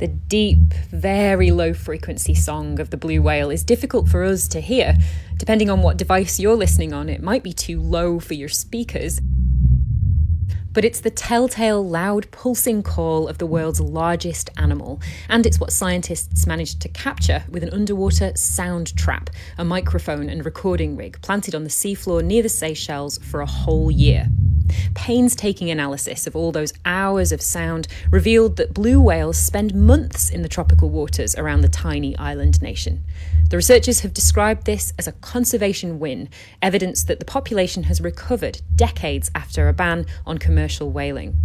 The deep, very low frequency song of the blue whale is difficult for us to hear. Depending on what device you're listening on, it might be too low for your speakers. But it's the telltale, loud, pulsing call of the world's largest animal, and it's what scientists managed to capture with an underwater sound trap, a microphone and recording rig planted on the seafloor near the Seychelles for a whole year. Painstaking analysis of all those hours of sound revealed that blue whales spend months in the tropical waters around the tiny island nation. The researchers have described this as a conservation win, evidence that the population has recovered decades after a ban on commercial whaling.